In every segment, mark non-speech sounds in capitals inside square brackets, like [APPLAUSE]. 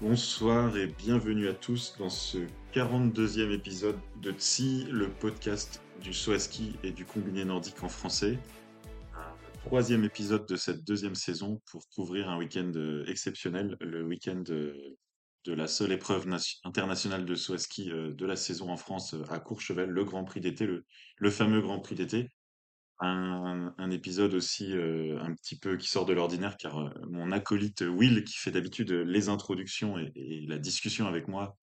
Bonsoir et bienvenue à tous dans ce 42e épisode de TSI, le podcast du Swaski et du combiné nordique en français. Troisième épisode de cette deuxième saison pour couvrir un week-end euh, exceptionnel, le week-end de, de la seule épreuve internationale de Swaski euh, de la saison en France euh, à Courchevel, le Grand Prix d'été, le fameux Grand Prix d'été un, épisode aussi euh, un petit peu qui sort de l'ordinaire car euh, mon acolyte Will, qui fait d'habitude les introductions et, la discussion avec moi,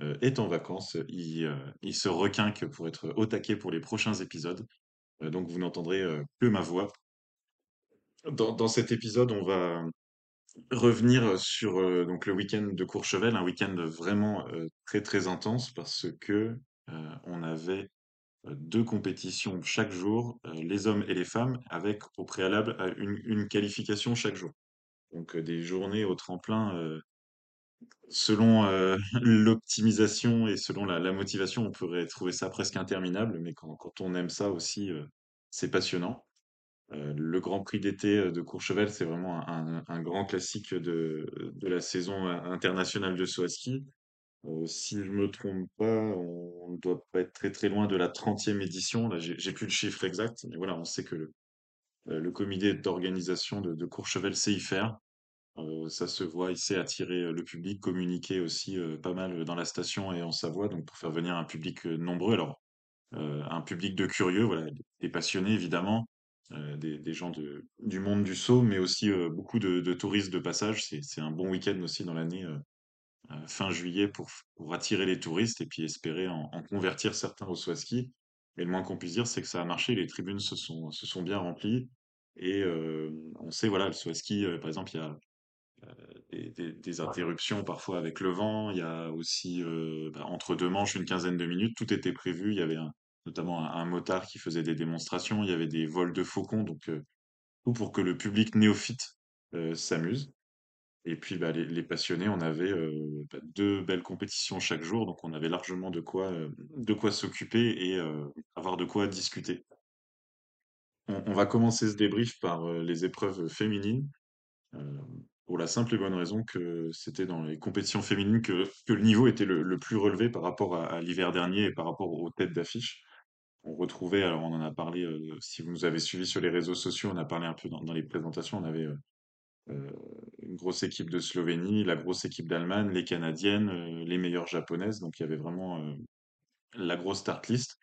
euh, est en vacances. Il, se requinque pour être au taquet pour les prochains épisodes. Donc vous n'entendrez que ma voix. Dans, dans cet épisode, on va revenir sur donc le week-end de Courchevel, un week-end vraiment très très intense parce que on avait deux compétitions chaque jour, euh, les hommes et les femmes, avec au préalable euh, une, qualification chaque jour. Donc euh, des journées au tremplin, euh, selon euh, [LAUGHS] l'optimisation et selon la, motivation, on pourrait trouver ça presque interminable, mais quand, on aime ça aussi, euh, c'est passionnant. Euh, le Grand Prix d'été euh, de Courchevel, c'est vraiment un, grand classique de, de la saison euh, internationale de saut à ski. Si je me trompe pas, on ne doit pas être très très loin de la trentième édition. Là, j'ai plus le chiffre exact, mais voilà, on sait que le, comité d'organisation de, de Courchevel sait y faire. Euh, ça se voit, il sait attirer le public, communiquer aussi pas mal dans la station et en Savoie, donc pour faire venir un public nombreux. Alors, un public de curieux, voilà, des passionnés évidemment, des, gens du monde du saut, mais aussi beaucoup de, touristes de passage. C'est un bon week-end aussi dans l'année. Euh, fin juillet pour, pour attirer les touristes et puis espérer en, convertir certains au à ski. Et le moins qu'on puisse dire, c'est que ça a marché, les tribunes se sont, bien remplies. Et euh, on sait, voilà, le à ski, euh, par exemple, il y a des, interruptions parfois avec le vent, il y a aussi bah, entre deux manches une quinzaine de minutes, tout était prévu. Il y avait notamment un, motard qui faisait des démonstrations, il y avait des vols de faucons, donc tout pour que le public néophyte s'amuse. Et puis bah, les, passionnés, on avait euh, bah, deux belles compétitions chaque jour, donc on avait largement de quoi, euh, de quoi s'occuper et euh, avoir de quoi discuter. On, va commencer ce débrief par les épreuves féminines, pour la simple et bonne raison que c'était dans les compétitions féminines que, que le niveau était le, plus relevé par rapport à, l'hiver dernier et par rapport aux têtes d'affiche. On retrouvait, alors on en a parlé, si vous nous avez suivis sur les réseaux sociaux, on a parlé un peu dans, les présentations, on avait une grosse équipe de Slovénie, la grosse équipe d'Allemagne, les Canadiennes, euh, les meilleures japonaises. Donc il y avait vraiment euh, la grosse start list.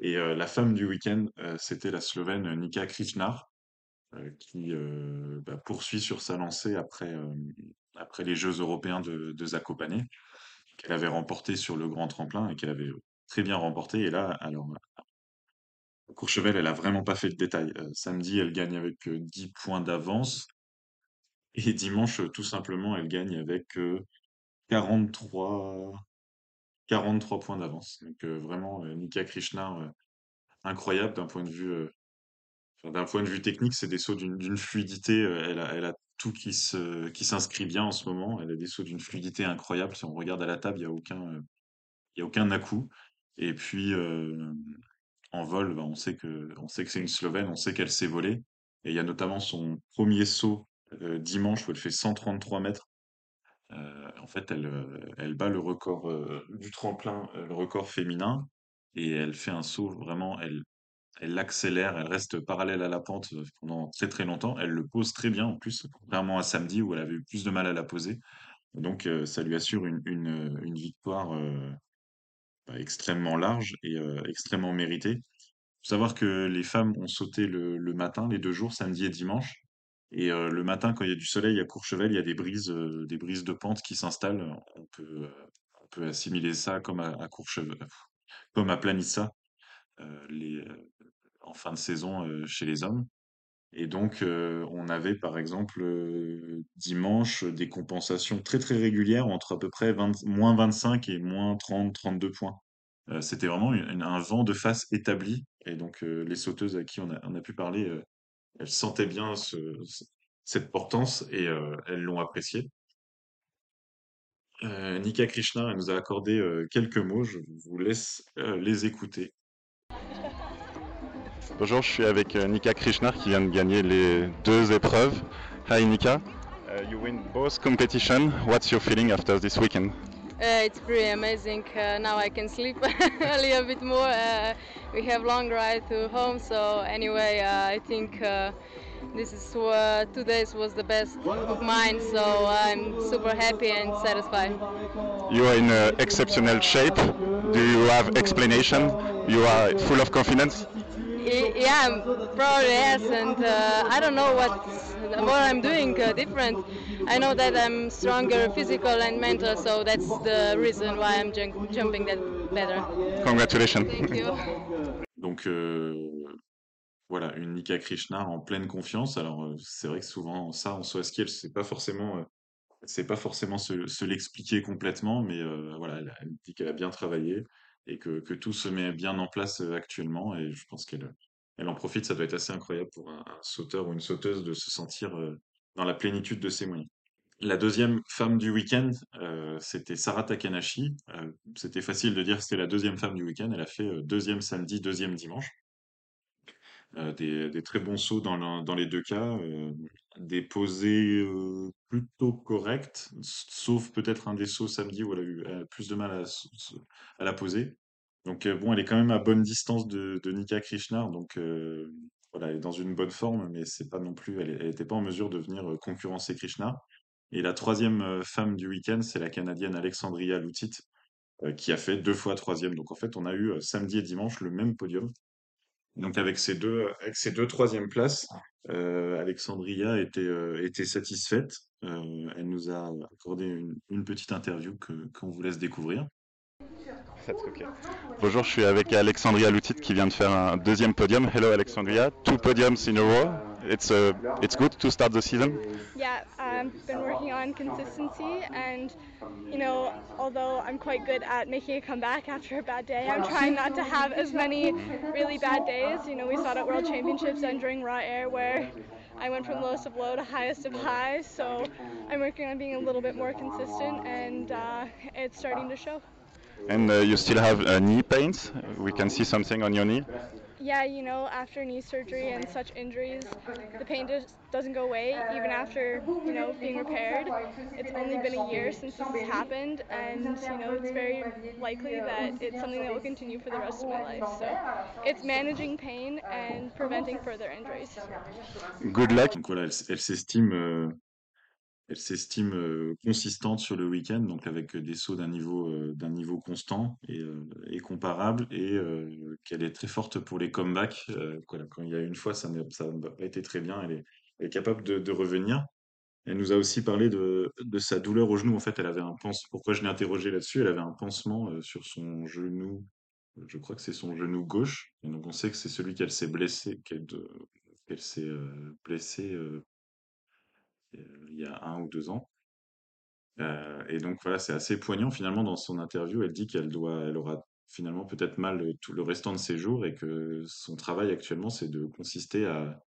Et euh, la femme du week-end, euh, c'était la Slovène Nika Krishnar, euh, qui euh, bah, poursuit sur sa lancée après, euh, après les Jeux européens de, de Zakopane, qu'elle avait remporté sur le grand tremplin et qu'elle avait très bien remporté. Et là, alors, Courchevel, elle a vraiment pas fait de détail. Euh, samedi, elle gagne avec euh, 10 points d'avance. Et dimanche, tout simplement, elle gagne avec euh, 43, 43 points d'avance. Donc euh, vraiment, euh, Nika Krishna, incroyable d'un point de vue, d'un point de vue technique, c'est des sauts d'une fluidité. elle a, elle a tout qui se, qui s'inscrit bien en ce moment. Elle a des sauts d'une fluidité incroyable. Si on regarde à la table, il y a aucun, aucun à-coup. Et puis en vol, bah, on sait que, que c'est une Slovène, on sait qu'elle sait voler. Et il y a notamment son premier saut euh, dimanche où elle fait 133 mètres Heu, en fait, elle, heu, elle bat le record, du tremplin, le record féminin et elle fait un saut vraiment elle elle accélère, elle reste parallèle à la pente, pendant très, très longtemps. Elle le pose très bien en plus, contrairement à samedi où elle avait eu plus de mal à la poser. Donc ça lui assure une une, victoire, bah, extrêmement large et extrêmement méritée. Faut savoir que les femmes ont sauté le le matin, les 2 jours, samedi et dimanche et heu, le matin, quand il y a du soleil à Courchevel, il y a des brises, heu, des brises de pente qui s'installent. On peut, peut assimiler ça comme à Courchevel comme à Planissa, en fin de saison, chez les hommes Et donc, on avait par exemple dimanche des compensations très très régulières entre à peu près moins 25 et moins 30, 32 points. C'était vraiment un vent de face établi. Et donc, les sauteuses à qui on a, pu parler, elles sentaient bien cette portance et elles l'ont apprécié. Nika Krishna elle nous a accordé quelques mots. Je vous laisse les écouter. Bonjour, je suis avec euh, Nika Krishnar qui vient de gagner les deux épreuves. Hi Nika, uh, you win both competition. What's your feeling after this weekend? Uh, it's pretty amazing. Uh, now I can sleep [LAUGHS] a little bit more. Uh, we have long ride to home, so anyway, uh, I think uh, this is uh, two days was the best of mine. So I'm super happy and satisfied. You are in exceptional shape. Do you have explanation? You are full of confidence. Yeah, probably yes, and uh, I don't know what what I'm doing uh, different. I know that I'm stronger physical and mental, so that's the reason why I'm jumping that better. Congratulations. Thank you. [LAUGHS] Donc euh, voilà, une Nika Krishna en pleine confiance. Alors euh, c'est vrai que souvent ça en soi ski, c'est pas forcément euh, c'est pas forcément se, se l'expliquer complètement, mais euh, voilà, elle, dit qu'elle a bien travaillé et que, que, tout se met bien en place actuellement. Et je pense qu'elle elle en profite. Ça doit être assez incroyable pour un, sauteur ou une sauteuse de se sentir dans la plénitude de ses moyens. La deuxième femme du week-end, euh, c'était Sarah Takanashi. c'était facile de dire que c'était la deuxième femme du week-end. Elle a fait deuxième samedi, deuxième dimanche. Des, très bons sauts dans, dans les deux cas, des posées plutôt correctes, sauf peut-être un des sauts samedi où elle a eu plus de mal à, à la poser. Donc bon, elle est quand même à bonne distance de, de Nika Krishnar, donc voilà, elle est dans une bonne forme, mais c'est pas non plus, elle n'était pas en mesure de venir concurrencer Krishna. Et la troisième femme du week-end, c'est la Canadienne Alexandria Loutit, qui a fait deux fois troisième. Donc en fait, on a eu samedi et dimanche le même podium. Donc avec ces deux, avec ces deux troisièmes places, Alexandria était, était satisfaite. Elle nous a accordé une, petite interview qu'on vous laisse découvrir. Bonjour, je suis avec Alexandria Loutit qui vient de faire un deuxième podium. Hello Alexandria, two podiums in a row. It's uh, it's good to start the season. Yeah, I've been working on consistency, and you know, although I'm quite good at making a comeback after a bad day, I'm trying not to have as many really bad days. You know, we saw it at World Championships and during Raw Air where I went from lowest of low to highest of high. So I'm working on being a little bit more consistent, and uh, it's starting to show. And uh, you still have uh, knee pains? We can see something on your knee? Yeah, you know, after knee surgery and such injuries, the pain just doesn't go away even after, you know, being repaired. It's only been a year since this has happened and, you know, it's very likely that it's something that will continue for the rest of my life. So it's managing pain and preventing further injuries. Good luck. Donc voilà, elle, elle s'estime euh, Elle s'estime euh, consistante sur le week-end, donc avec des sauts d'un niveau, euh, niveau constant et, euh, comparable, et qu'elle est très forte pour les comebacks. Quand il y a une fois, ça n'a pas été très bien, elle est, capable de, revenir. Elle nous a aussi parlé de, de, sa douleur au genou. En fait, elle avait un pansement. Pourquoi je l'ai interrogée là-dessus? Elle avait un pansement sur son genou. Je crois que c'est son genou gauche. Et donc, on sait que c'est celui qu'elle s'est blessé, qu'elle s'est blessé il y a un ou deux ans. Euh, et donc voilà, c'est assez poignant finalement dans son interview. Elle dit qu'elle doit, elle aura finalement peut-être mal tout le restant de ses jours et que son travail actuellement, c'est de consister à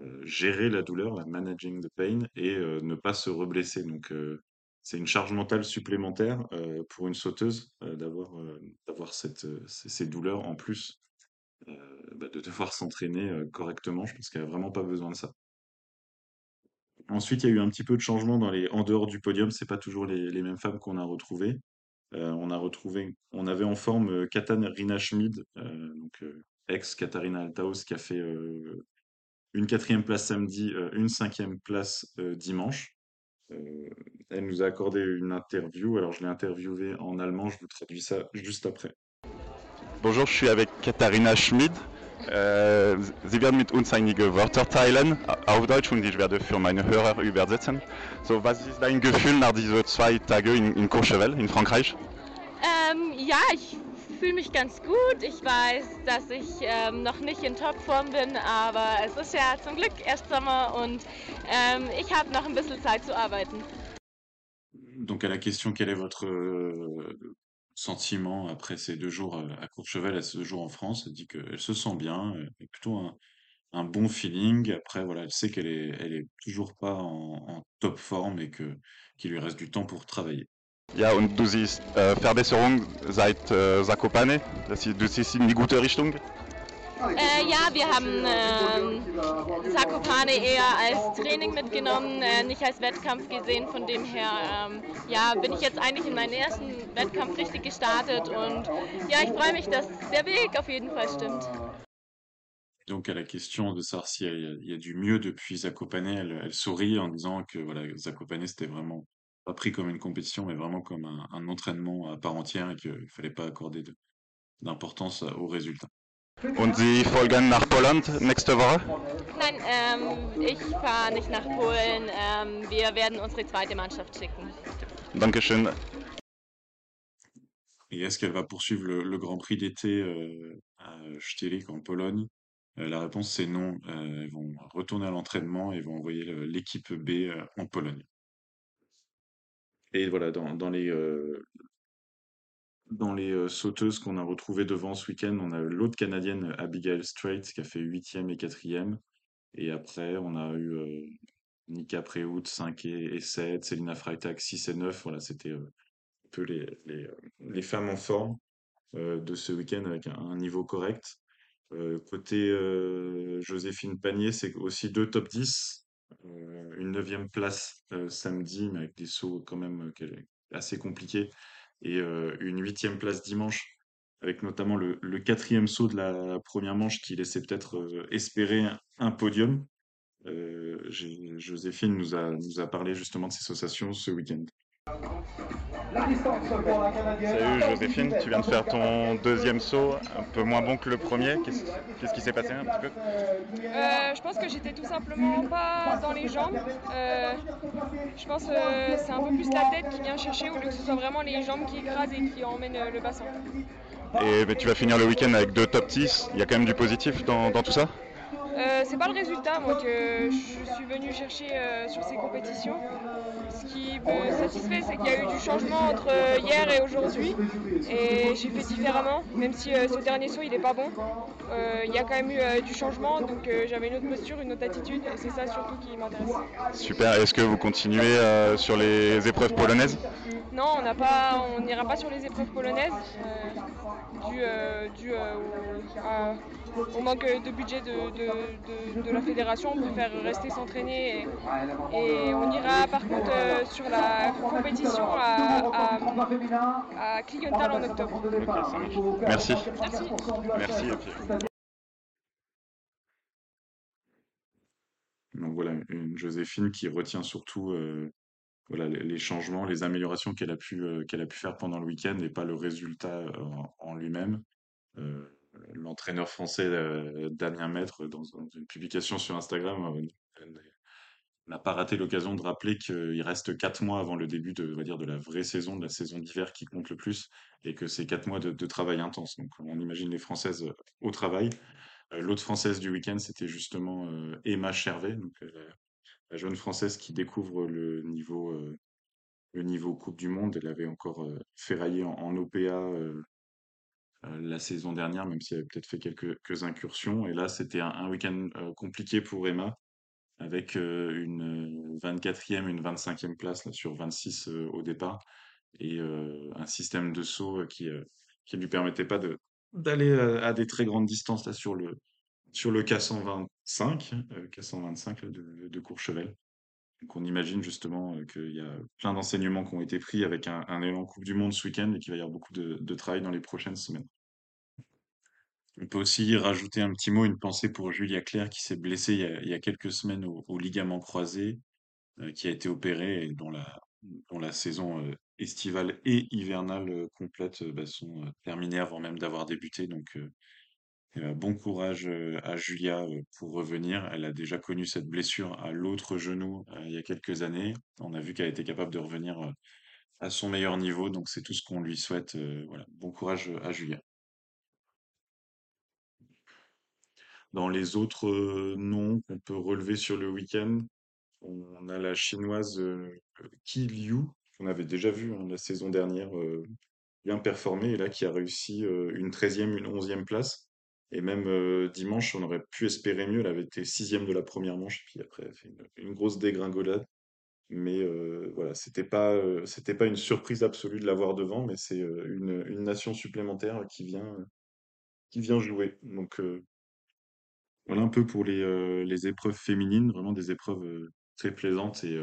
euh, gérer la douleur, à managing the pain et euh, ne pas se reblesser. Donc c'est une charge mentale supplémentaire pour une sauteuse d'avoir d'avoir cette ces douleurs en plus bah, de devoir [LAUGHS] s'entraîner correctement. Je pense qu'elle a vraiment pas besoin de ça. Ensuite, il y a eu un petit peu de changement dans les, en dehors du podium. C'est pas toujours les, mêmes femmes qu'on a retrouvées. Euh, on a retrouvé, on avait en forme euh, Schmid, euh, donc euh, ex Katarina Altaos, qui a fait une quatrième place samedi, une cinquième place dimanche. elle nous a accordé une interview. Alors, je l'ai interviewée en allemand. Je vous traduis ça juste après. Bonjour, je suis avec Katarina Schmid. Äh, Sie werden mit uns einige Wörter teilen, auf Deutsch, und ich werde für meine Hörer übersetzen. So, was ist dein Gefühl nach diesen zwei Tagen in, in Courchevel, in Frankreich? Ähm, ja, ich fühle mich ganz gut. Ich weiß, dass ich ähm, noch nicht in Topform bin, aber es ist ja zum Glück erst Sommer und ähm, ich habe noch ein bisschen Zeit zu arbeiten. Donc à la question quel est votre euh, sentiment après ces deux jours euh, à Courchevel ces deux jours en France, elle dit qu'elle se sent bien, elle a plutôt un, bon feeling. Après, voilà, elle sait qu'elle est, elle est toujours pas en, top forme et que qu'il lui reste du temps pour travailler. Ja, und du siehst äh, seit äh, Zakopane. Das, du siehst. Äh, ja, wir haben äh, Zakopane eher als Training mitgenommen, äh, nicht als Wettkampf gesehen. Von dem her ähm, ja, bin ich jetzt eigentlich in meinen ersten Wettkampf richtig gestartet und ja, ich freue mich, dass der Weg auf jeden Fall stimmt. Donc à la question de savoir s'il y, y a du mieux depuis Zakopane, elle, elle sourit en disant que voilà, Zakopane c'était vraiment pas pris comme une compétition, mais vraiment comme un, un entraînement à part entière et qu'il fallait pas accorder de- d'importance aux résultats. Und sie folgen nach Poland nächste Woche? Nein, ähm, ich fahre nicht nach Polen. Ähm, wir werden unsere zweite Mannschaft schicken. Dankeschön. Et est-ce qu'elle va poursuivre le, le Grand Prix d'été euh, à Stielik en Pologne? Euh, la réponse c'est non. Euh, ils vont retourner à l'entraînement et vont envoyer l'équipe B euh, en Pologne. Et voilà, dans, dans les, euh, dans les euh, sauteuses qu'on a retrouvées devant ce week-end, on a l'autre Canadienne Abigail Strait qui a fait huitième et quatrième. Et après, on a eu euh, Nika Prehout 5 et, et 7, Selina Freitag 6 et 9. Voilà, c'était euh, un peu les, les, euh, les femmes en forme euh, de ce week-end avec un, un niveau correct. Euh, côté euh, Joséphine Panier, c'est aussi deux top 10. euh, une neuvième place euh, samedi, mais avec des sauts quand même euh, assez compliqués. Et euh, une huitième place dimanche, avec notamment le, quatrième saut de la première manche qui laissait peut-être euh, espérer un, podium. Euh, Joséphine nous a, parlé justement de ses sensations ce week-end. Salut Joséphine, tu viens de faire ton deuxième saut, un peu moins bon que le premier. Qu'est-ce qui s'est passé un petit peu? Euh, je pense que j'étais tout simplement pas dans les jambes. Euh, je pense que c'est un peu plus la tête qui vient chercher au lieu que ce soit vraiment les jambes qui écrasent et qui emmènent euh, le bassin. Et tu vas finir le week-end avec deux top 10. Il y a quand même du positif dans, dans tout ça? Euh, c'est pas le résultat moi que je suis venue chercher euh, sur ces compétitions. Ce qui me satisfait c'est qu'il y a eu du changement entre euh, hier et aujourd'hui et j'ai fait différemment même si euh, ce dernier saut il est pas bon. Il y a quand même eu du changement donc j'avais une autre posture, une autre attitude et c'est ça surtout qui m'intéresse. Super. Est-ce que vous continuez sur les épreuves polonaises? Non, on n'ira pas sur les épreuves polonaises dû, dû, au, à- au manque de budget de, de- de- de la fédération. On préfère rester s'entraîner et, et on ira par contre euh, sur la compétition à, à, en octobre. Merci. Merci. Merci. puis- Donc voilà, une Joséphine qui retient surtout euh, voilà, les, changements, les améliorations qu'elle a, pu, euh, qu'elle a pu faire pendant le week-end et pas le résultat euh, en, en lui-même. Euh, L'entraîneur français euh, Damien Maître, dans, une publication sur Instagram, euh, n'a pas raté l'occasion de rappeler qu'il reste quatre mois avant le début de, la vraie saison, de la saison d'hiver qui compte le plus, et que c'est quatre mois de, travail intense. Donc on imagine les Françaises au travail. Euh, L'autre Française du week-end, c'était justement euh, Emma Chervet, euh, la jeune Française qui découvre le niveau, euh, le niveau Coupe du Monde. Elle avait encore euh, ferraillé en, en OPA euh, euh, la saison dernière, même si elle avait peut-être fait quelques, incursions. Et là, c'était un, week-end euh, compliqué pour Emma, avec euh, une 24e, une 25e place sur 26 euh, au départ, et euh, un système de saut euh, qui euh, qui lui permettait pas d'aller euh, à des très grandes distances là sur le sur le K125, euh, K125 là, de, de Courchevel. Donc on imagine justement euh, qu'il y a plein d'enseignements qui ont été pris avec un, élan Coupe du Monde ce week-end et qu'il va y avoir beaucoup de, travail dans les prochaines semaines. On peut aussi rajouter un petit mot, une pensée pour Julia Claire qui s'est blessée il y a, quelques semaines au, ligament croisé, euh, qui a été opérée et dont la, saison euh, estivale et hivernale complète bah, sont terminées avant même d'avoir débuté. Donc bon courage à Julia pour revenir. Elle a déjà connu cette blessure à l'autre genou il y a quelques années. On a vu qu'elle était capable de revenir à son meilleur niveau. Donc c'est tout ce qu'on lui souhaite. bon courage à Julien. Dans les autres noms qu'on peut relever sur le week-end, on a la chinoise Qi Liu, qu'on avait déjà vu hein, la saison dernière, bien performer, et là qui a réussi une 13e, une 11e place. Et même dimanche, on aurait pu espérer mieux. Elle avait été sixième de la première manche, puis après, elle a fait une, grosse dégringolade. Mais voilà, c'était pas, c'était pas une surprise absolue de l'avoir devant, mais c'est une, une, nation supplémentaire qui vient, qui vient jouer. Donc voilà un peu pour les, les épreuves féminines, vraiment des épreuves très plaisantes. Et,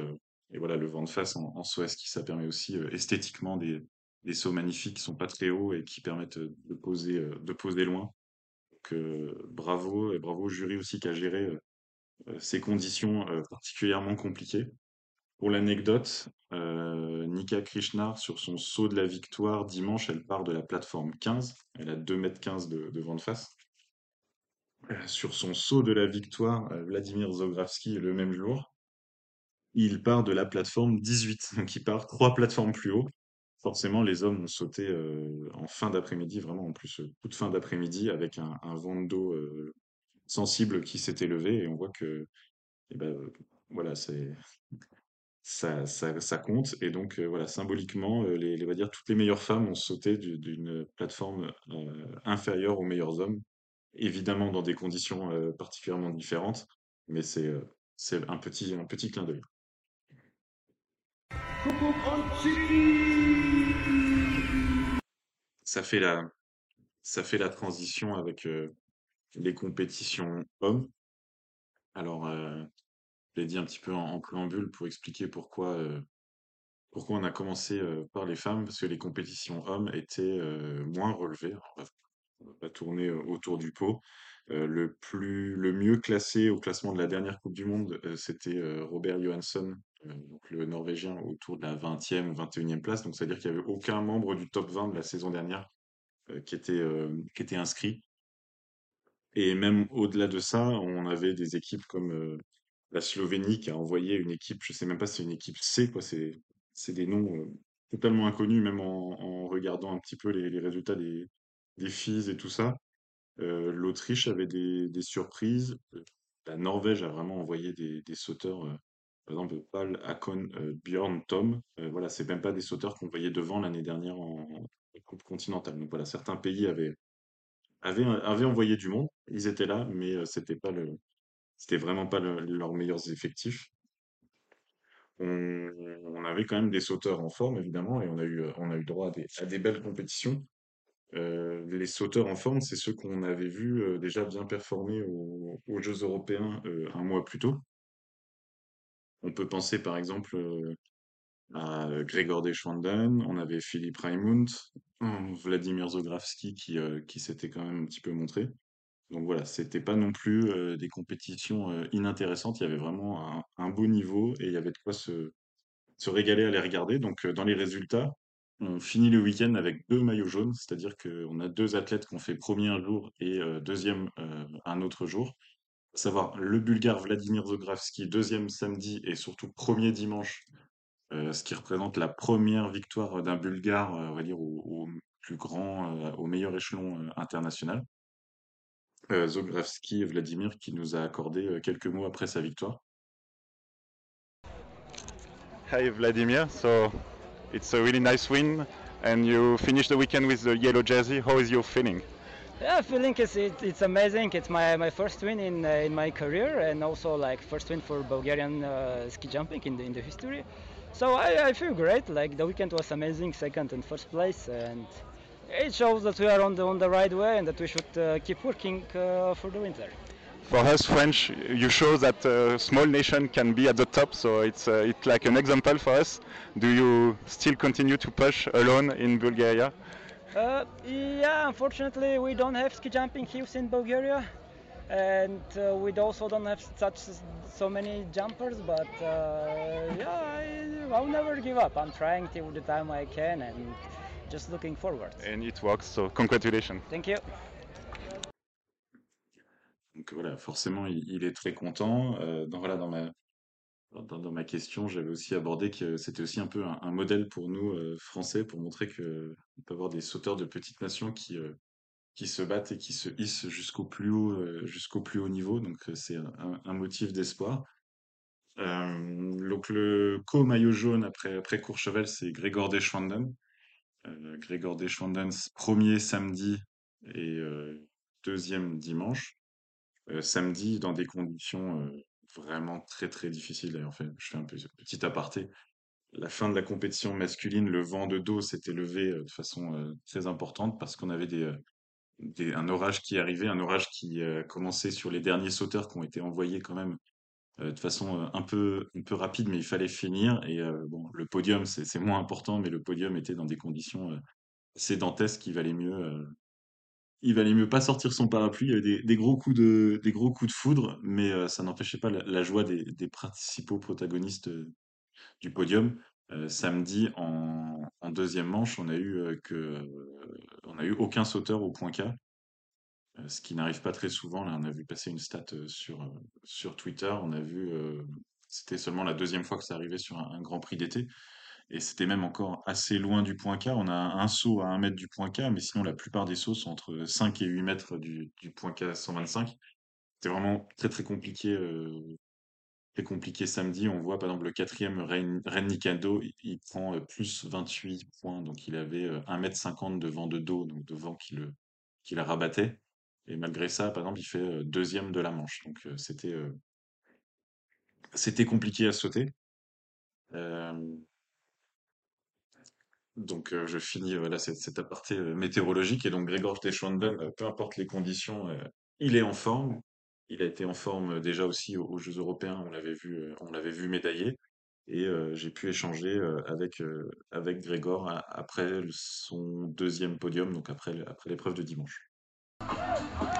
et, voilà, le vent de face en, en saut ski, ça permet aussi esthétiquement des, des sauts magnifiques qui sont pas très hauts et qui permettent de poser, de poser loin. Donc bravo, et bravo au jury aussi qui a géré ces conditions particulièrement compliquées. Pour l'anecdote, Nika Krishnar, sur son saut de la victoire dimanche, elle part de la plateforme 15. Elle a 2 mètres 15 de, de face. Sur son saut de la victoire, Vladimir Zogravski, le même jour, il part de la plateforme 18. Donc il part trois plateformes plus haut. Forcément, les hommes ont sauté en fin d'après-midi, vraiment en plus toute fin d'après-midi, avec un, vent de dos sensible qui s'est élevé. Et on voit que eh ben, c'est ça, compte. Et donc, voilà, symboliquement, les, va dire, toutes les meilleures femmes ont sauté d'une plateforme inférieure aux meilleurs hommes évidemment dans des conditions euh, particulièrement différentes, mais c'est euh, un petit clin d'œil. Ça fait la, ça fait la transition avec euh, les compétitions hommes. Alors, je l'ai dit un petit peu en, préambule pour expliquer pourquoi, pourquoi on a commencé par les femmes, parce que les compétitions hommes étaient moins relevées va tourner autour du pot. le plus, le mieux classé au classement de la dernière Coupe du Monde, c'était Robert Johansson, donc le Norvégien, autour de la 20e ou 21e place. Donc, c'est-à-dire qu'il n'y avait aucun membre du top 20 de la saison dernière qui, était, qui était inscrit. Et même au-delà de ça, on avait des équipes comme la Slovénie qui a envoyé une équipe, je sais même pas si c'est une équipe C, quoi, c'est, c'est des noms totalement inconnus, même en, regardant un petit peu les résultats des, des filles et tout ça. Euh, L'Autriche avait des, surprises. Euh, la Norvège a vraiment envoyé des, sauteurs, euh, par exemple Pal, Akon, Björn, Tom. voilà, c'est même pas des sauteurs qu'on voyait devant l'année dernière en, Coupe continentale. Donc voilà, certains pays avaient, envoyé du monde. Ils étaient là, mais c'était pas le, c'était vraiment pas leurs meilleurs effectifs. On, avait quand même des sauteurs en forme, évidemment, et on a eu, a eu droit à des, belles compétitions. Euh, les sauteurs en forme, c'est ceux qu'on avait vus euh, déjà bien performer aux Jeux européens euh, un mois plus tôt. On peut penser par exemple à Gregor Deschwanden, on avait Philippe Raimund, Vladimir Zogravski qui, qui s'était quand même un petit peu montré. Donc voilà, c'était pas non plus des compétitions inintéressantes, il y avait vraiment un, beau niveau et il y avait de quoi se, régaler à les regarder. Donc dans les résultats, on finit le week-end avec deux maillots jaunes, c'est-à-dire qu'on a deux athlètes qui ont fait premier un jour et euh, deuxième euh, un autre jour. Savoir le Bulgare Vladimir Zogravski, deuxième samedi et surtout premier dimanche, euh, ce qui représente la première victoire d'un Bulgare, on va dire, au, plus grand, au meilleur échelon international. Zogravski et Vladimir qui nous a accordé quelques mots après sa victoire. Hi Vladimir, so It's a really nice win, and you finish the weekend with the yellow jersey. How is your feeling? Yeah, feeling is it, it's amazing. It's my, my first win in uh, in my career, and also like first win for Bulgarian uh, ski jumping in the in the history. So I, I feel great. Like the weekend was amazing, second and first place, and it shows that we are on the on the right way and that we should uh, keep working uh, for the winter for us French, you show that a small nation can be at the top. So it's uh, it's like an example for us. Do you still continue to push alone in Bulgaria? Uh, yeah, unfortunately, we don't have ski jumping hills in Bulgaria, and uh, we also don't have such so many jumpers. But uh, yeah, I, I'll never give up. I'm trying till the time I can, and just looking forward. And it works. So congratulations. Thank you. Donc voilà, forcément, il, est très content. Euh, dans, voilà, dans, ma, Dans, ma question, j'avais aussi abordé que c'était aussi un peu un, modèle pour nous, euh, Français, pour montrer que on peut avoir des sauteurs de petites nations qui, euh, qui se battent et qui se hissent jusqu'au plus haut, euh, jusqu'au plus haut niveau. Donc, c'est un, motif d'espoir. Donc, le co-maillot jaune après, après Courchevel, c'est Grégor Deschwanden. Grégor Deschwanden, premier samedi et deuxième dimanche. Samedi, dans des conditions vraiment très très difficiles. D'ailleurs, en fait, je fais un petit aparté. La fin de la compétition masculine, le vent de dos s'était levé euh, de façon euh, très importante parce qu'on avait euh, un orage qui arrivait, un orage qui commençait sur les derniers sauteurs qui ont été envoyés quand même de façon un peu un peu rapide, mais il fallait finir. Et bon, le podium, c'est moins important, mais le podium était dans des conditions euh, assez dantesques. Il valait mieux, il valait mieux pas sortir son parapluie. Il y avait des, gros coups de foudre, mais euh, ça n'empêchait pas la, joie des, principaux protagonistes euh, du podium. Euh, samedi, en, deuxième manche, on a eu a eu aucun sauteur au point K. Ce qui n'arrive pas très souvent. Là, on a vu passer une stat sur, Twitter. On a vu, c'était seulement la deuxième fois que ça arrivait sur un Grand Prix d'été. Et c'était même encore assez loin du point K. On a un saut à un mètre du point K, mais sinon, la plupart des sauts sont entre 5 et 8 mètres du, du point K 125. C'était vraiment très, très compliqué, euh, très compliqué samedi. On voit, par exemple, le quatrième, Ren, Nikando, il, prend euh, plus 28 points. Donc, il avait euh, 1 mètre 50 de vent de dos, donc de vent qui le, qui rabattait. Et malgré ça, par exemple, il fait euh, deuxième de la manche. Donc c'était compliqué à sauter. Donc euh, je finis voilà cette, cette aparté euh, météorologique et donc Grégor Deschwanden, euh, peu importe les conditions, euh, il est en forme. Il a été en forme euh, déjà aussi aux, Jeux européens. On l'avait vu, euh, on l'avait vu médaillé. Et euh, j'ai pu échanger euh, avec euh, avec Grégor après son deuxième podium, donc après après l'épreuve de dimanche.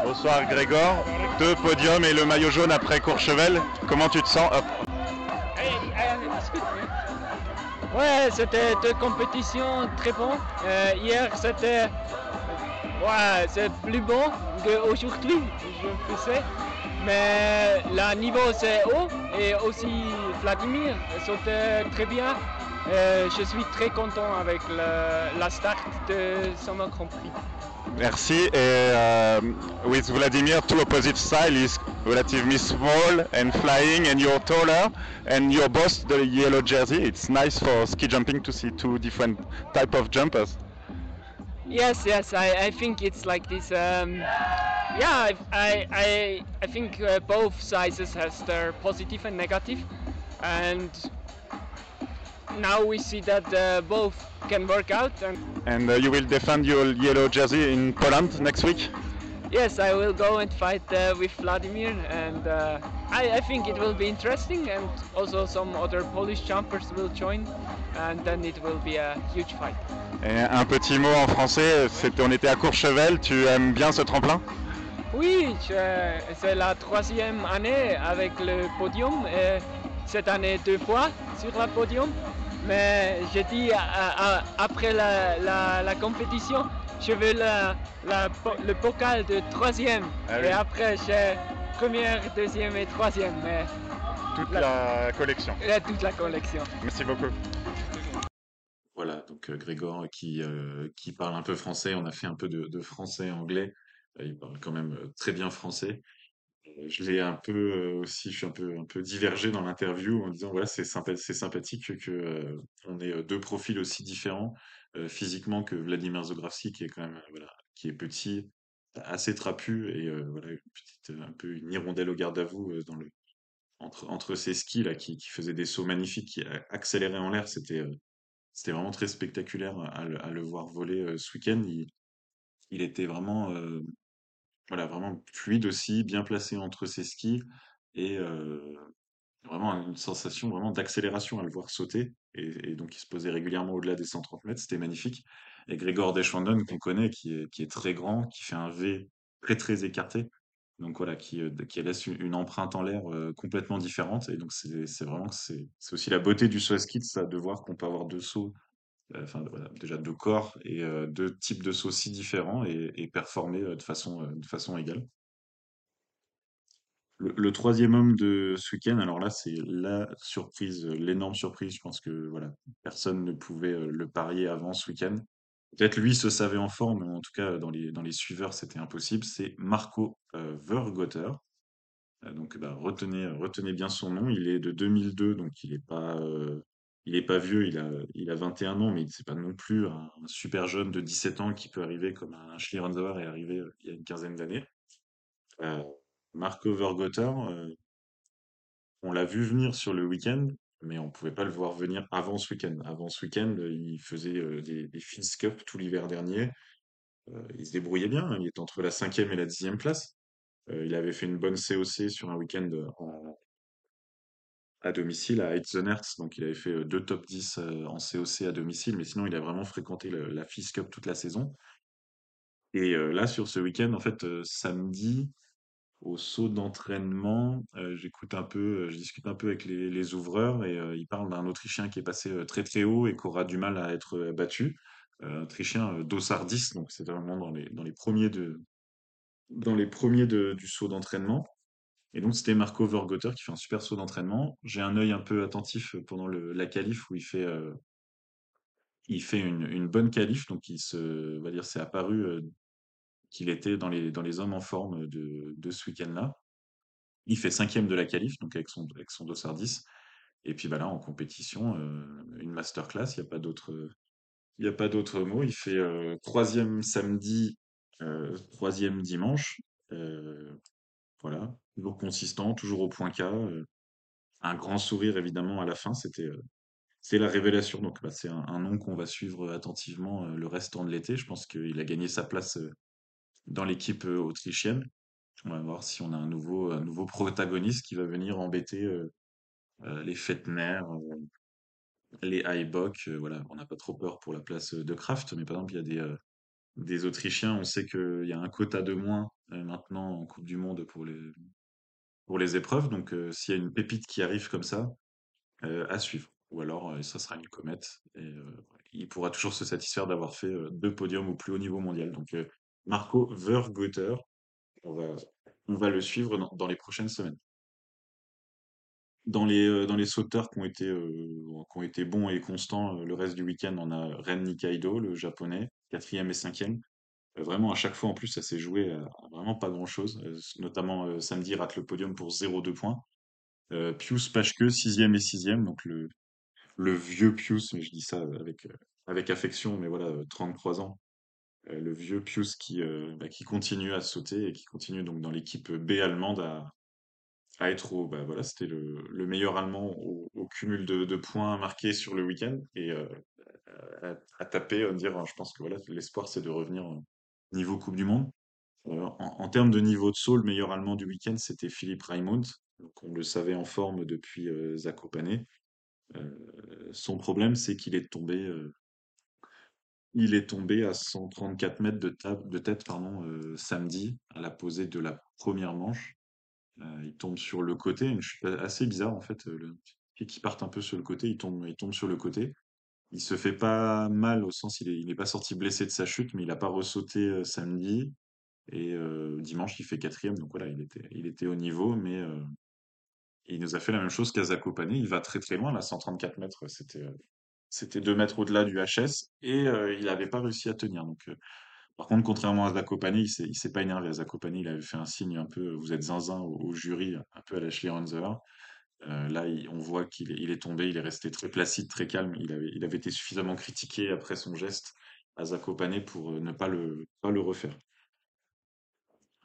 Bonsoir Grégor, deux podiums et le maillot jaune après Courchevel. Comment tu te sens? Hop. Ouais, c'était deux compétitions très bonnes. Euh, hier, c'était. Ouais, plus bon qu'aujourd'hui, je sais. Mais le niveau c'est haut et aussi Vladimir sautait très bien. Euh, je suis très content avec le- la start de Grand Prix. Merci. Et uh, with Vladimir, two opposite style is relatively small and flying, and you're taller, and you're both the yellow jersey. It's nice for ski jumping to see two different type of jumpers. Yes, yes, I, I think it's like this. Um, yeah, I, I, I, I think uh, both sizes has their positive and negative, and now we see that uh, both can work out. And And uh, you will defend your yellow jersey in Poland next week? yes, I will go and fight uh, with Vladimir, and uh, I, I think it will be interesting. And also some other Polish jumpers will join, and then it will be a huge fight. Et un petit mot en français. On était à Courchevel. Tu aimes bien ce tremplin? Oui, c'est la troisième année avec le podium. Et cette année deux fois sur le podium. Mais j'ai dit à- à- après la, la- la compétition, je veux la- le bocal de troisième. Ah oui. Et après, j'ai première, deuxième et troisième. Mais Toute La- la collection. toute la collection. Merci beaucoup. Voilà, donc euh, Grégor qui, euh, qui parle un peu français, on a fait un peu de, de français-anglais, Euh, il parle quand même euh, très bien français. Je l'ai un peu euh, aussi, je suis un peu, un peu divergé dans l'interview en disant voilà, c'est sympa, sympathique que euh, on ait euh, deux profils aussi différents euh, physiquement que Vladimir Zogravski qui est quand même voilà, qui est petit, assez trapu et voilà, un peu une hirondelle au garde à vous dans le entre, entre ses skis là qui, qui faisait des sauts magnifiques, qui accélérait en l'air, c'était c'était vraiment très spectaculaire à le, à le voir voler ce week-end. Il, il était vraiment, voilà, vraiment fluide aussi, bien placé entre ses skis et vraiment une sensation vraiment d'accélération à le voir sauter. Et, donc il se posait régulièrement au-delà des 130 mètres, c'était magnifique. Et Grégor Deschwanden qu'on connaît, qui est, très grand, qui fait un V très très écarté. Donc voilà, qui, laisse une, empreinte en l'air complètement différente. Et donc c'est vraiment c'est aussi la beauté du saut à ski, ça, de voir qu'on peut avoir deux sauts voilà, déjà deux corps et euh, deux types de sauts si différents et, et performer euh, de façon, euh, de façon égale. Le, troisième homme de ce week-end, alors là, c'est la surprise, euh, l'énorme surprise. Je pense que voilà, personne ne pouvait euh, le parier avant ce week-end. Peut-être lui se savait en forme, mais en tout cas, dans les, dans les suiveurs, c'était impossible. C'est Marco euh, Vergotter. Euh, donc, bah, retenez, retenez bien son nom. Il est de 2002, donc il n'est pas, euh, il est pas vieux. Il a, il a 21 ans, mais c'est pas non plus un, super jeune de 17 ans qui peut arriver comme un Schlierenzauer est arrivé euh, il y a une quinzaine d'années. Euh, Marco Vergotter, euh, on l'a vu venir sur le week-end, mais on pouvait pas le voir venir avant ce week-end. Avant ce week-end, il faisait des, des Fils Cup tout l'hiver dernier. Il se débrouillait bien. hein. Il était entre la cinquième et la dixième place. Il avait fait une bonne COC sur un week-end en- à domicile à Heitzenerts, donc il avait fait euh, deux top 10 euh, en COC à domicile, mais sinon il a vraiment fréquenté la FIS Cup toute la saison. Et euh, là, sur ce week-end, en fait, samedi, au saut d'entraînement, j'écoute un peu, je discute un peu avec les, ouvreurs et ils parlent d'un Autrichien qui est passé très très haut et qui aura du mal à être battu. Euh, Autrichien euh, Dossard 10, donc c'est vraiment dans les, dans les premiers de, dans les premiers de- du saut d'entraînement. Et donc c'était Marco Vergotter qui fait un super saut d'entraînement. J'ai un œil un peu attentif pendant le, la qualif où il fait, euh, il fait une, bonne qualif, donc il se, va dire, c'est apparu euh, qu'il était dans les, dans les hommes en forme de, de ce week-end-là. Il fait cinquième de la qualif, donc avec son, avec son dossard 10. Et puis bah là, en compétition, euh, une masterclass, il n'y a pas d'autre, il. Il fait troisième samedi, troisième dimanche. Voilà, toujours consistant, toujours au point K. euh, un grand sourire évidemment à la fin. C'était euh, c'est la révélation. Donc bah, c'est un, nom qu'on va suivre attentivement euh, le restant de l'été. Je pense qu'il a gagné sa place dans l'équipe autrichienne. On va voir si on a un nouveau, un nouveau protagoniste qui va venir embêter les Fettner, les Haybock. euh, voilà, on n'a pas trop peur pour la place de Kraft, mais par exemple, il y a des, des Autrichiens. On sait qu'il y a un quota de moins euh, maintenant en Coupe du Monde pour les, épreuves. Donc, euh, s'il y a une pépite qui arrive comme ça, euh, à suivre. Ou alors, ça sera une comète. Il pourra toujours se satisfaire d'avoir fait deux podiums au plus haut niveau mondial. Donc, Marco Vergotter, on va, le suivre dans, les prochaines semaines. Dans les, sauteurs qui ont été, qui ont été bons et constants le reste du week-end, on a Ren Nikaido, le japonais, quatrième et cinquième. Euh, vraiment, à chaque fois, en plus, ça s'est joué à, à vraiment pas grand-chose. Euh, notamment, euh, samedi, rate le podium pour 0,2 points. Euh, Pius Paschke, sixième et sixième, donc le, le vieux Pius, mais je dis ça avec, euh, avec affection, mais voilà, euh, 33 ans. Euh, le vieux Pius qui, euh, bah, qui continue à sauter et qui continue donc dans l'équipe B allemande à, au, bah voilà, c'était le, le meilleur Allemand au, cumul de, points marqués sur le week-end et euh, à, à taper, à dire, je pense que voilà, l'espoir c'est de revenir niveau Coupe du Monde. Euh, en, termes de niveau de saut, le meilleur Allemand du week-end c'était Philipp Raimund, donc on le savait en forme depuis euh, Zakopane. Euh, son problème c'est qu'il est tombé, il est tombé à 134 mètres de, tête pardon, samedi à la posée de la première manche. Euh, il tombe sur le côté, une chute assez bizarre en fait. euh, Le qui part un peu sur le côté, il tombe, il tombe sur le côté. Il se fait pas mal au sens, il est, il est pas sorti blessé de sa chute, mais il a pas ressauté euh, samedi. Et dimanche, il fait quatrième, donc voilà, il était, il était au niveau, mais il nous a fait la même chose qu'à Zakopane. Il va très très loin, là, 134 mètres, c'était c'était 2 mètres au-delà du HS, et il n'avait pas réussi à tenir. Donc, par contre, contrairement à Zakopane, il il s'est pas énervé. À Zakopane, il avait fait un signe un peu, vous êtes zinzin au, jury, un peu à la Schlierenzer. Euh, là, on voit qu'il est, tombé, il est resté très placide, très calme. Il avait, été suffisamment critiqué après son geste à Zakopane pour euh, ne pas le, refaire.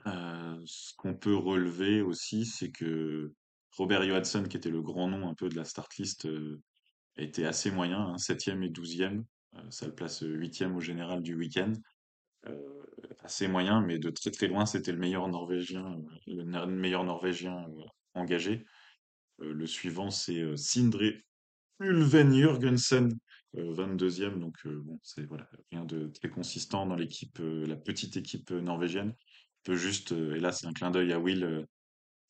Euh, ce qu'on peut relever aussi, c'est que Robert Johansson, qui était le grand nom un peu de la start list, été assez moyen, hein, 7e et 12e. Euh, ça le place euh, 8e au général du week-end. Euh, assez moyen, mais de très très loin, c'était le meilleur Norvégien, euh, le meilleur Norvégien euh, engagé. Le suivant, c'est Sindre Ulven Jørgensen, euh, 22e. Donc bon, c'est voilà, rien de très consistant dans l'équipe, la petite équipe norvégienne. Peut juste, et là c'est un clin d'œil à Will,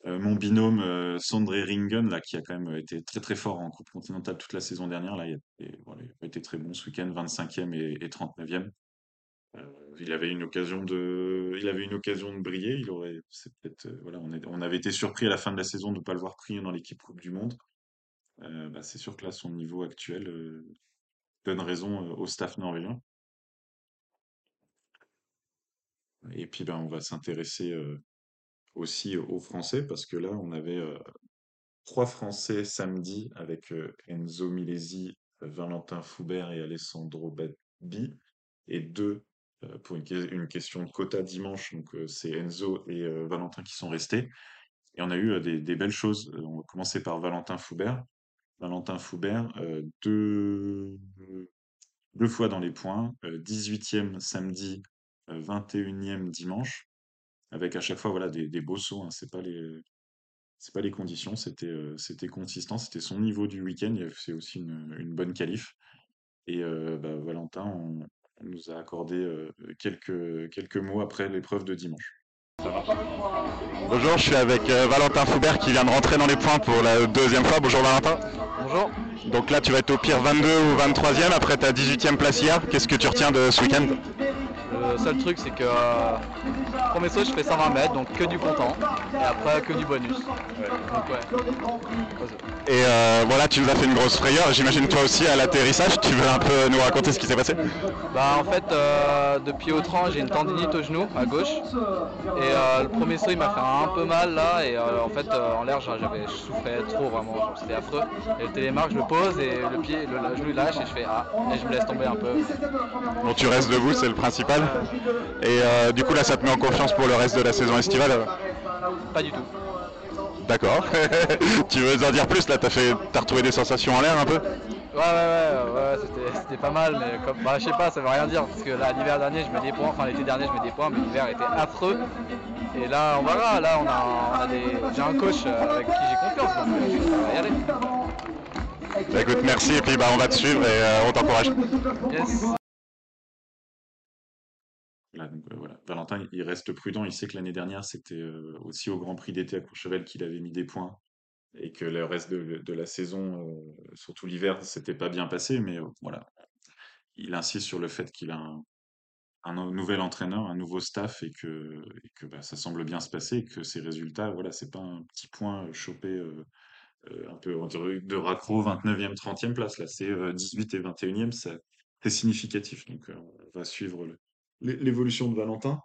mon binôme euh, Sondre Ringen, là, qui a quand même été très très fort en Coupe continentale toute la saison dernière, là, il a, et, voilà, il a été très bon ce week-end, 25e et, et 39e. Il avait une occasion de, une occasion de briller. Voilà, on, avait été surpris à la fin de la saison de ne pas le voir prier dans l'équipe Coupe du Monde. Bah, c'est sûr que là, son niveau actuel donne raison au staff norvégien. Et puis, ben, on va s'intéresser aussi aux Français parce que là, on avait trois Français samedi avec Enzo Milesi, Valentin Foubert et Alessandro Babi, et deux pour une, question de quota dimanche. Donc, c'est Enzo et Valentin qui sont restés. Et on a eu des, belles choses. On va commencer par Valentin Foubert. Valentin Foubert, deux, deux fois dans les points, 18e samedi 21e dimanche, avec à chaque fois voilà, des, beaux sauts. Hein. C'est pas les pas les conditions, c'était c'était consistant, c'était son niveau du week-end. C'est aussi une, bonne qualif. Et bah, Valentin, on, nous a accordé quelques quelques mots après l'épreuve de dimanche. Bonjour, je suis avec Valentin Foubert qui vient de rentrer dans les points pour la deuxième fois. Bonjour Valentin. Bonjour. Donc là, tu vas être au pire 22 ou 23e après ta 18e place hier. Qu'est-ce que tu retiens de ce week-end? Le seul truc, c'est que euh, premier saut, je fais 120 mètres, donc que du content, et après que du bonus. Donc, ouais. Et euh, voilà, tu nous as fait une grosse frayeur. J'imagine toi aussi à l'atterrissage. Tu veux un peu nous raconter ce qui s'est passé? Bah en fait, euh, depuis Autran, j'ai une tendinite au genou à gauche, et le premier saut, il m'a fait un peu mal là, et en fait, en l'air, j'avais, je souffrais trop vraiment. C'était affreux. Et le télémarque, je le pose et le pied, le, genou il lâche et je fais ah, et je me laisse tomber un peu. Bon, tu restes debout, c'est le principal. Et euh, du coup, là, ça te met en confiance pour le reste de la saison estivale? Pas du tout. D'accord. [LAUGHS] tu veux en dire plus là? T'as fait, as retrouvé des sensations en l'air un peu? Ouais, ouais, ouais, c'était pas mal, mais comme, bah, je sais pas, ça veut rien dire parce que là, l'hiver dernier, je mets des points, enfin l'été dernier, je mets des points, mais l'hiver était affreux. Et là, on verra. Là, on a, on a des, j'ai un coach euh, avec qui j'ai confiance, donc euh, ça va y aller. Bah, écoute, merci et puis bah, on va te suivre et on t'encourage. Yes. Euh. Valentin, il reste prudent. Il sait que l'année dernière, c'était euh, aussi au Grand Prix d'été à Courchevel qu'il avait mis des points et que le reste de, la saison, euh, surtout l'hiver, s'était pas bien passé. Mais voilà, il insiste sur le fait qu'il a un, nouvel entraîneur, un nouveau staff et que, bah, ça semble bien se passer que ses résultats, voilà, c'est pas un petit point chopé un peu de raccro 29e, 30e place. Là, c'est 18 et 21e, c'est significatif. Donc, on va suivre le, l'évolution de Valentin.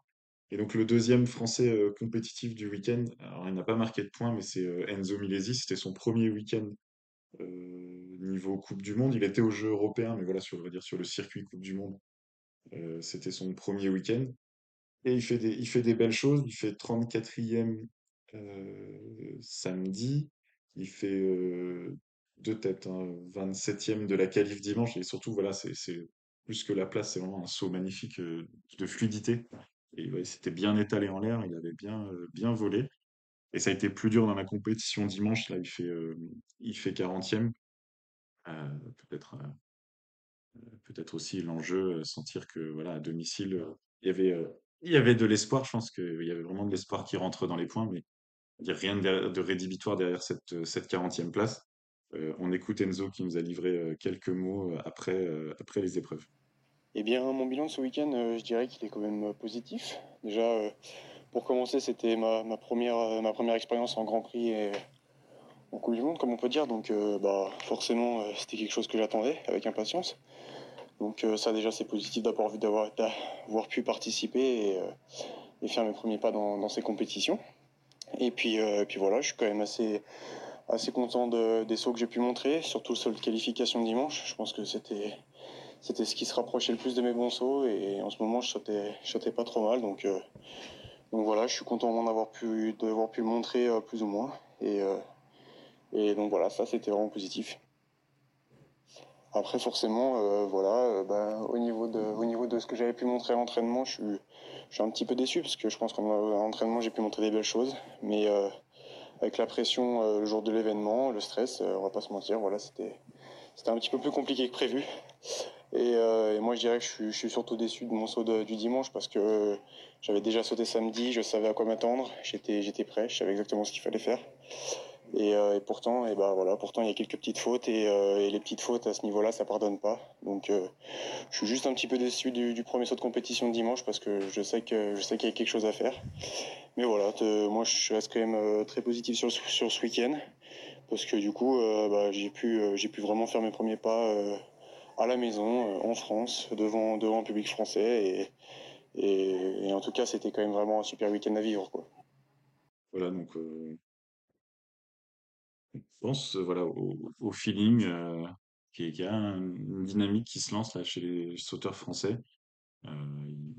Et donc le deuxième français euh, compétitif du week-end, alors il n'a pas marqué de points, mais c'est euh, Enzo Milesi, c'était son premier week-end euh, niveau Coupe du Monde. Il était aux Jeux européens, mais voilà, sur, dire, sur le circuit Coupe du Monde, c'était son premier week-end. Et il fait, des, il fait des belles choses, il fait 34e samedi, il fait deux têtes, 27e hein, de la qualif dimanche, et surtout, voilà, c'est plus que la place, c'est vraiment un saut magnifique euh, de fluidité. Et c'était bien étalé en l'air, il avait bien, euh, bien volé. Et ça a été plus dur dans la compétition dimanche. Là, il fait, euh, il fait 40e. peut-être, peut-être aussi l'enjeu, sentir que voilà, à domicile, il y avait, il y avait de l'espoir. Je pense qu'il y avait vraiment de l'espoir qui rentre dans les points, mais il n'y a rien de, rédhibitoire derrière cette, cette 40e place. On écoute Enzo qui nous a livré quelques mots après, après les épreuves. Eh bien, mon bilan de ce week-end, euh, je dirais qu'il est quand même euh, positif. Déjà, euh, pour commencer, c'était ma, première, première expérience en Grand Prix et en Coupe du Monde, comme on peut dire. Donc, bah, forcément, c'était quelque chose que j'attendais avec impatience. Donc, ça, déjà, c'est positif d'avoir, pu participer et, faire mes premiers pas dans, ces compétitions. Et puis, puis voilà, je suis quand même assez, assez content des sauts que j'ai pu montrer, surtout le saut de qualification de dimanche. Je pense que c'était c'était ce qui se rapprochait le plus de mes bons sauts et en ce moment je sautais, sautais pas trop mal donc, euh, donc voilà je suis content d'avoir pu, d'avoir pu montrer euh, plus ou moins et, euh, et donc voilà ça c'était vraiment positif. Après forcément voilà ben, au, niveau de, au niveau de ce que j'avais pu montrer à l'entraînement je suis, je suis un petit peu déçu parce que je pense qu'à l'entraînement j'ai pu montrer des belles choses mais avec la pression le jour de l'événement, le stress, on va pas se mentir, voilà, c'était un petit peu plus compliqué que prévu. Euh, et, moi, je dirais que je suis, surtout déçu de mon saut du dimanche parce que j'avais déjà sauté samedi, je savais à quoi m'attendre, j'étais prêt, je savais exactement ce qu'il fallait faire. Et, euh, et pourtant, et bah voilà, pourtant il y a quelques petites fautes et, euh, et les petites fautes à ce niveau-là, ça pardonne pas. Donc euh, je suis juste un petit peu déçu du, premier saut de compétition de dimanche parce que je sais que je sais qu'il y a quelque chose à faire. Mais voilà, moi je reste quand même très positif sur, sur ce week-end parce que du coup, bah, j'ai pu j'ai pu vraiment faire mes premiers pas à la maison, en France, devant devant un public français et et, en tout cas, c'était quand même vraiment un super week-end à vivre quoi. Voilà, donc pense euh, voilà, au, feeling euh, qu'il y a une dynamique qui se lance là chez les sauteurs français. Euh,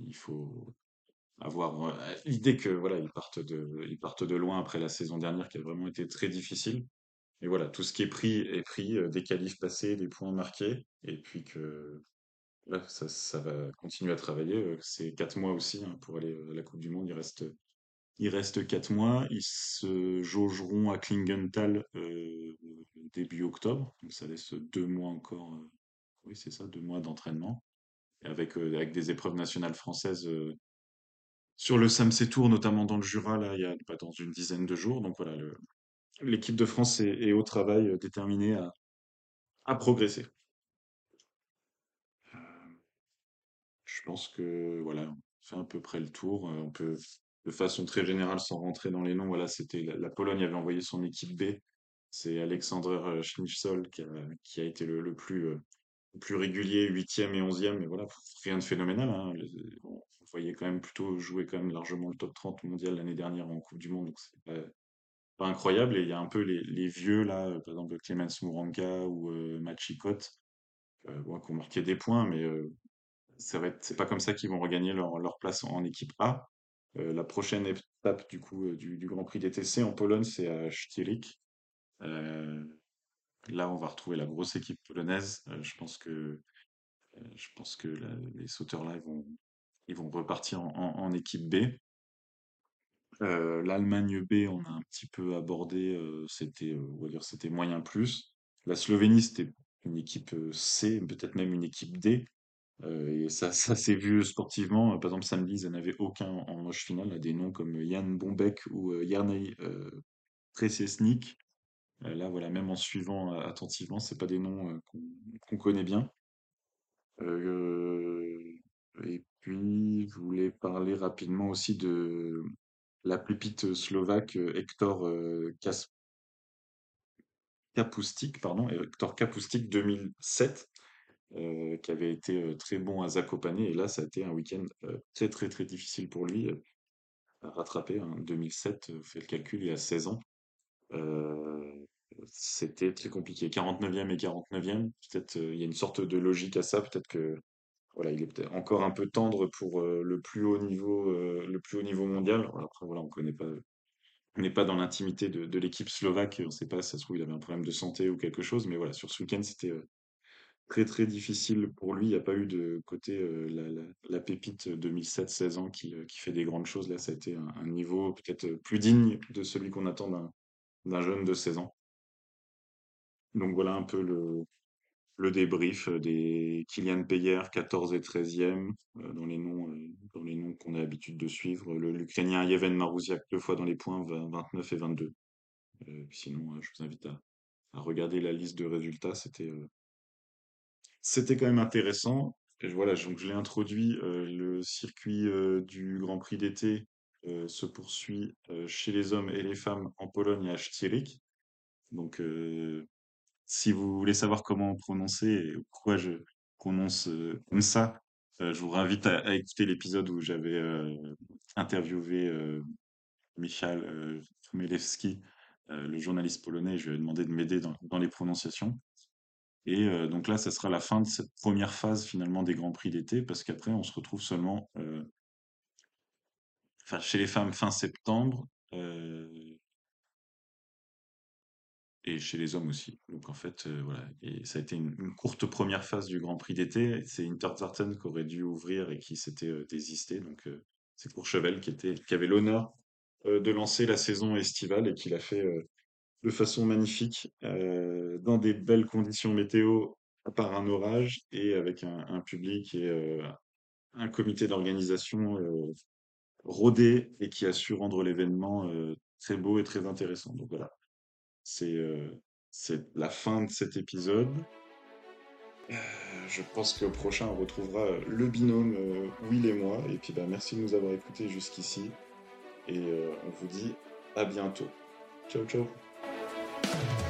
il faut avoir euh, l'idée que voilà, ils partent de, loin après la saison dernière qui a vraiment été très difficile. Et voilà, tout ce qui est pris est pris, euh, des qualifs passés, des points marqués, et puis que là, ça, va continuer à travailler. euh, C'est quatre mois aussi hein, pour aller euh, à la Coupe du Monde. Il reste, il reste quatre mois. Ils se jaugeront à Klingenthal euh, début octobre. Donc ça laisse deux mois encore. euh, oui, c'est ça, deux mois d'entraînement. Avec, euh, avec des épreuves nationales françaises sur le Samsé Tour, notamment dans le Jura, là, il y a pas dans une dizaine de jours. Donc voilà, l'équipe de France est, au travail, déterminée à, à progresser. Je pense que voilà, on fait à peu près le tour. On peut, de façon très générale, sans rentrer dans les noms, voilà, c'était la, la Pologne avait envoyé son équipe B. C'est Alexander euh, Schnitzol qui a, été le, plus, euh, plus régulier, huitième et onzième. Mais voilà, rien de phénoménal. Hein. On voyait quand même plutôt jouer quand même largement le top 30 mondial l'année dernière en Coupe du Monde. Donc c'est pas, pas incroyable. Et il y a un peu les, vieux là, euh, par exemple Clemens Mouranka ou euh, Machikot, bon, qui ont marqué des points, mais ça va c'est pas comme ça qu'ils vont regagner leur, leur place en équipe A. Euh, la prochaine étape du coup euh, du, Grand Prix DTC en Pologne, c'est à Sztyryk. Euh, là, on va retrouver la grosse équipe polonaise. Je pense que je pense que les sauteurs là, ils vont ils vont repartir en, équipe B. L'Allemagne B, on a un petit peu abordé. c'était, moyen plus. La Slovénie, c'était une équipe C, peut-être même une équipe D. Euh, et ça, [LAUGHS] ça s'est vu sportivement. Par exemple, samedi, ils n'en avaient aucun en manche finale. Des noms comme Jan Bombek ou euh, Jarnej euh, Presesnik. Euh, là, voilà, même en suivant attentivement, c'est pas des noms qu'on connaît bien. Et puis, je voulais parler rapidement aussi de la pépite slovaque Hector Kas- pardon, Hector Kapustik 2007 euh, qui avait été euh, très bon à Zakopane. Et là, ça a été un week-end euh, très, très, très difficile pour lui à rattraper. hein. 2007, euh, fait le calcul, il y a 16 ans. C'était très compliqué. 49e et 49e, peut-être il y a une sorte de logique à ça. Peut-être que voilà, il est peut-être encore un peu tendre pour le plus haut niveau, le plus haut niveau mondial. Après, voilà, on connaît pas, on n'est pas dans l'intimité de, l'équipe slovaque. On ne sait pas, si ça se trouve, il avait un problème de santé ou quelque chose. Mais voilà, sur ce week-end, c'était très très difficile pour lui. Il n'y a pas eu de côté euh, la, pépite 2007-16 ans qui, euh, qui fait des grandes choses. Là, ça a été un, niveau peut-être plus digne de celui qu'on attend d'un jeune de 16 ans. Donc voilà un peu le, le débrief euh, des Kylian Payer 14 et 13e euh, dans les noms, euh, noms qu'on a l'habitude de suivre. L'Ukrainien Yevhen Marouziak deux fois dans les points, 20 29 et 22. Euh, sinon, euh, je vous invite à, à regarder la liste de résultats. C'était euh, C'était quand même intéressant. Voilà, donc je l'ai introduit. euh, le circuit euh, du Grand Prix d'été euh, se poursuit chez les hommes et les femmes en Pologne à Sztyryk. Donc, si vous voulez savoir comment prononcer et pourquoi je prononce comme ça, je vous invite à, écouter l'épisode où j'avais interviewé Michal euh, le journaliste polonais. Je lui ai demandé de m'aider dans les prononciations. Et euh, donc là, ça sera la fin de cette première phase finalement des Grands Prix d'été, parce qu'après, on se retrouve seulement, euh, chez les femmes fin septembre, euh, et chez les hommes aussi. Donc en fait, voilà. Et ça a été une, courte première phase du Grand Prix d'été. C'est Interzarten qui aurait dû ouvrir et qui s'était désisté. Donc c'est Courchevel qui avait l'honneur de lancer la saison estivale et qui l'a fait de façon magnifique, euh, dans des belles conditions météo, par un orage et avec un, public et euh, un comité d'organisation euh, rodé et qui a su rendre l'événement très beau et très intéressant. Donc voilà. c'est la fin de cet épisode. Je pense qu'au prochain, on retrouvera le binôme Will et moi. Et puis, bah, merci de nous avoir écoutés jusqu'ici. Et on vous dit à bientôt. Ciao, ciao. Thank you.